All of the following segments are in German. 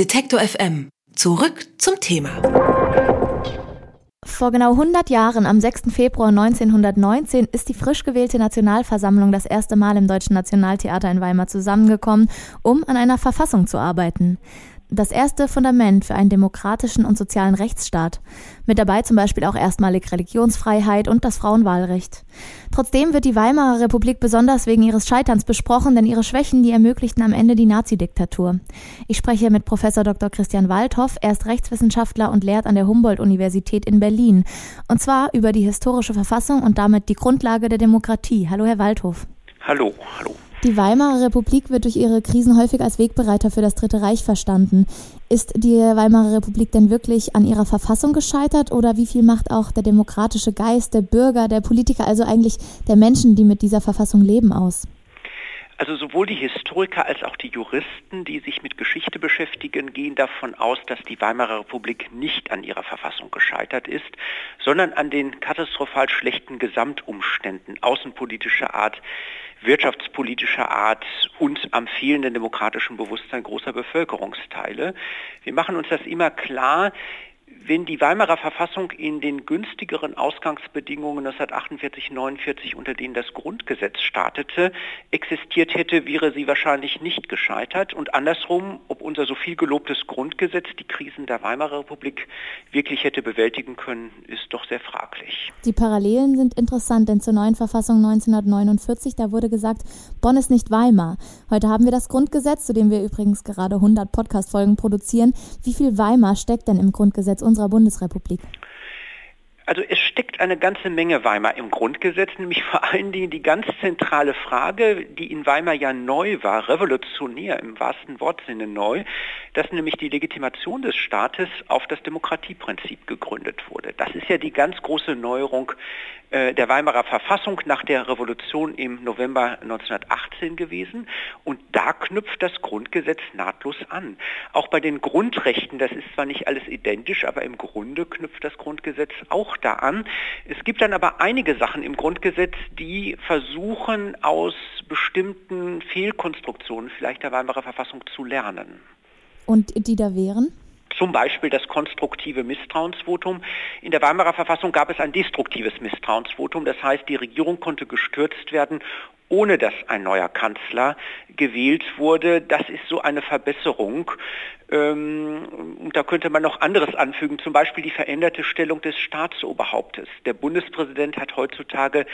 Detektor FM. Zurück zum Thema. Vor genau 100 Jahren, am 6. Februar 1919, ist die frisch gewählte Nationalversammlung das erste Mal im Deutschen Nationaltheater in Weimar zusammengekommen, um an einer Verfassung zu arbeiten das erste Fundament für einen demokratischen und sozialen Rechtsstaat. Mit dabei zum Beispiel auch erstmalig Religionsfreiheit und das Frauenwahlrecht. Trotzdem wird die Weimarer Republik besonders wegen ihres Scheiterns besprochen, denn ihre Schwächen, die ermöglichten am Ende die Nazidiktatur. Ich spreche mit Professor Dr. Christian Waldhoff. Er ist Rechtswissenschaftler und lehrt an der Humboldt-Universität in Berlin. Und zwar über die historische Verfassung und damit die Grundlage der Demokratie. Hallo, Herr Waldhoff. Hallo, hallo. Die Weimarer Republik wird durch ihre Krisen häufig als Wegbereiter für das Dritte Reich verstanden. Ist die Weimarer Republik denn wirklich an ihrer Verfassung gescheitert oder wie viel macht auch der demokratische Geist der Bürger, der Politiker, also eigentlich der Menschen, die mit dieser Verfassung leben, aus? Also sowohl die Historiker als auch die Juristen, die sich mit Geschichte beschäftigen, gehen davon aus, dass die Weimarer Republik nicht an ihrer Verfassung gescheitert ist, sondern an den katastrophal schlechten Gesamtumständen außenpolitischer Art, wirtschaftspolitischer Art und am fehlenden demokratischen Bewusstsein großer Bevölkerungsteile. Wir machen uns das immer klar, wenn die Weimarer Verfassung in den günstigeren Ausgangsbedingungen 1948, 49, unter denen das Grundgesetz startete, existiert hätte, wäre sie wahrscheinlich nicht gescheitert. Und andersrum, ob unser so viel gelobtes Grundgesetz die Krisen der Weimarer Republik wirklich hätte bewältigen können, ist doch sehr fraglich. Die Parallelen sind interessant, denn zur neuen Verfassung 1949, da wurde gesagt, Bonn ist nicht Weimar. Heute haben wir das Grundgesetz, zu dem wir übrigens gerade 100 Podcast-Folgen produzieren. Wie viel Weimar steckt denn im Grundgesetz unserer Bundesrepublik? Also es steckt eine ganze Menge Weimar im Grundgesetz, nämlich vor allen Dingen die ganz zentrale Frage, die in Weimar ja neu war, revolutionär im wahrsten Wortsinne neu, dass nämlich die Legitimation des Staates auf das Demokratieprinzip gegründet wurde. Das ist ja die ganz große Neuerung der Weimarer Verfassung nach der Revolution im November 1918 gewesen. Und da knüpft das Grundgesetz nahtlos an. Auch bei den Grundrechten, das ist zwar nicht alles identisch, aber im Grunde knüpft das Grundgesetz auch da an. Es gibt dann aber einige Sachen im Grundgesetz, die versuchen aus bestimmten Fehlkonstruktionen vielleicht der Weimarer Verfassung zu lernen. Und die da wären? Zum Beispiel das konstruktive Misstrauensvotum. In der Weimarer Verfassung gab es ein destruktives Misstrauensvotum. Das heißt, die Regierung konnte gestürzt werden, ohne dass ein neuer Kanzler gewählt wurde. Das ist so eine Verbesserung. Ähm, und da könnte man noch anderes anfügen, zum Beispiel die veränderte Stellung des Staatsoberhauptes. Der Bundespräsident hat heutzutage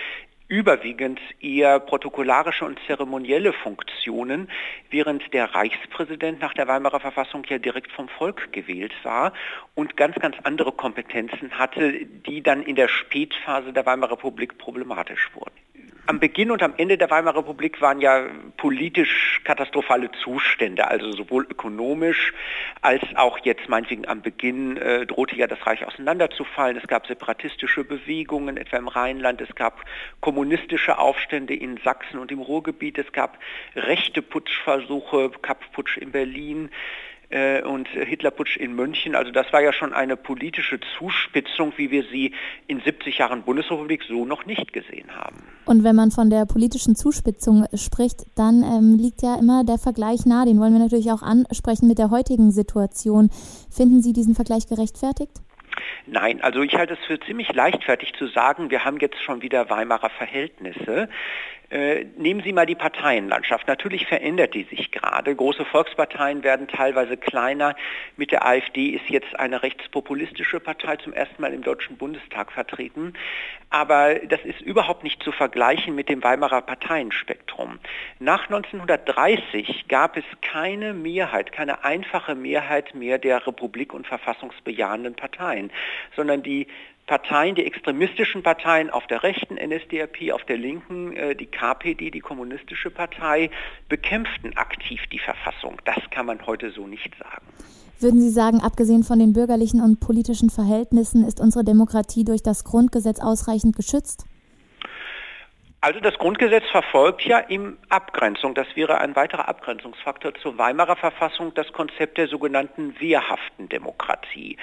überwiegend eher protokollarische und zeremonielle Funktionen, während der Reichspräsident nach der Weimarer Verfassung ja direkt vom Volk gewählt war und ganz, ganz andere Kompetenzen hatte, die dann in der Spätphase der Weimarer Republik problematisch wurden am Beginn und am Ende der Weimarer Republik waren ja politisch katastrophale Zustände, also sowohl ökonomisch als auch jetzt meinetwegen am Beginn äh, drohte ja das Reich auseinanderzufallen. Es gab separatistische Bewegungen, etwa im Rheinland, es gab kommunistische Aufstände in Sachsen und im Ruhrgebiet, es gab rechte Putschversuche, Kapp-Putsch in Berlin und Hitlerputsch in München. Also das war ja schon eine politische Zuspitzung, wie wir sie in 70 Jahren Bundesrepublik so noch nicht gesehen haben. Und wenn man von der politischen Zuspitzung spricht, dann ähm, liegt ja immer der Vergleich nahe. Den wollen wir natürlich auch ansprechen mit der heutigen Situation. Finden Sie diesen Vergleich gerechtfertigt? Nein, also ich halte es für ziemlich leichtfertig zu sagen, wir haben jetzt schon wieder Weimarer Verhältnisse. Äh, nehmen Sie mal die Parteienlandschaft. Natürlich verändert die sich gerade. Große Volksparteien werden teilweise kleiner. Mit der AfD ist jetzt eine rechtspopulistische Partei zum ersten Mal im Deutschen Bundestag vertreten. Aber das ist überhaupt nicht zu vergleichen mit dem Weimarer Parteienspektrum. Nach 1930 gab es keine Mehrheit, keine einfache Mehrheit mehr der republik- und verfassungsbejahenden Parteien, sondern die Parteien, die extremistischen Parteien auf der rechten NSDAP, auf der linken äh, die KPD, die kommunistische Partei, bekämpften aktiv die Verfassung. Das kann man heute so nicht sagen. Würden Sie sagen, abgesehen von den bürgerlichen und politischen Verhältnissen ist unsere Demokratie durch das Grundgesetz ausreichend geschützt? Also das Grundgesetz verfolgt ja in Abgrenzung, das wäre ein weiterer Abgrenzungsfaktor zur Weimarer Verfassung, das Konzept der sogenannten wehrhaften Demokratie.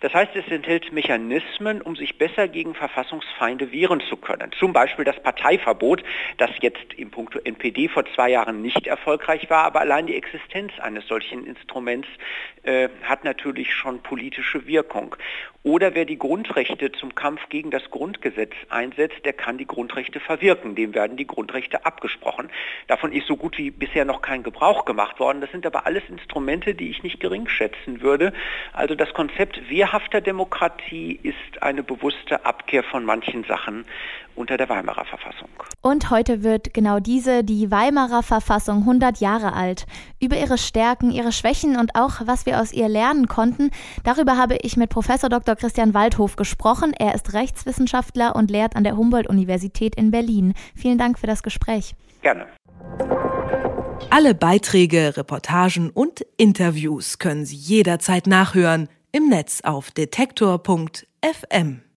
Das heißt, es enthält Mechanismen, um sich besser gegen Verfassungsfeinde wehren zu können. Zum Beispiel das Parteiverbot, das jetzt im Punkt NPD vor zwei Jahren nicht erfolgreich war, aber allein die Existenz eines solchen Instruments äh, hat natürlich schon politische Wirkung. Oder wer die Grundrechte zum Kampf gegen das Grundgesetz einsetzt, der kann die Grundrechte verwirken. Dem werden die Grundrechte abgesprochen. Davon ist so gut wie bisher noch kein Gebrauch gemacht worden. Das sind aber alles Instrumente, die ich nicht gering schätzen würde. Also das Konzept wehrhafter Demokratie ist eine bewusste Abkehr von manchen Sachen unter der Weimarer Verfassung. Und heute wird genau diese, die Weimarer Verfassung, 100 Jahre alt. Über ihre Stärken, ihre Schwächen und auch, was wir aus ihr lernen konnten, darüber habe ich mit Professor Dr. Christian Waldhof gesprochen. Er ist Rechtswissenschaftler und lehrt an der Humboldt-Universität in Berlin. Vielen Dank für das Gespräch. Gerne. Alle Beiträge, Reportagen und Interviews können Sie jederzeit nachhören im Netz auf detektor.fm.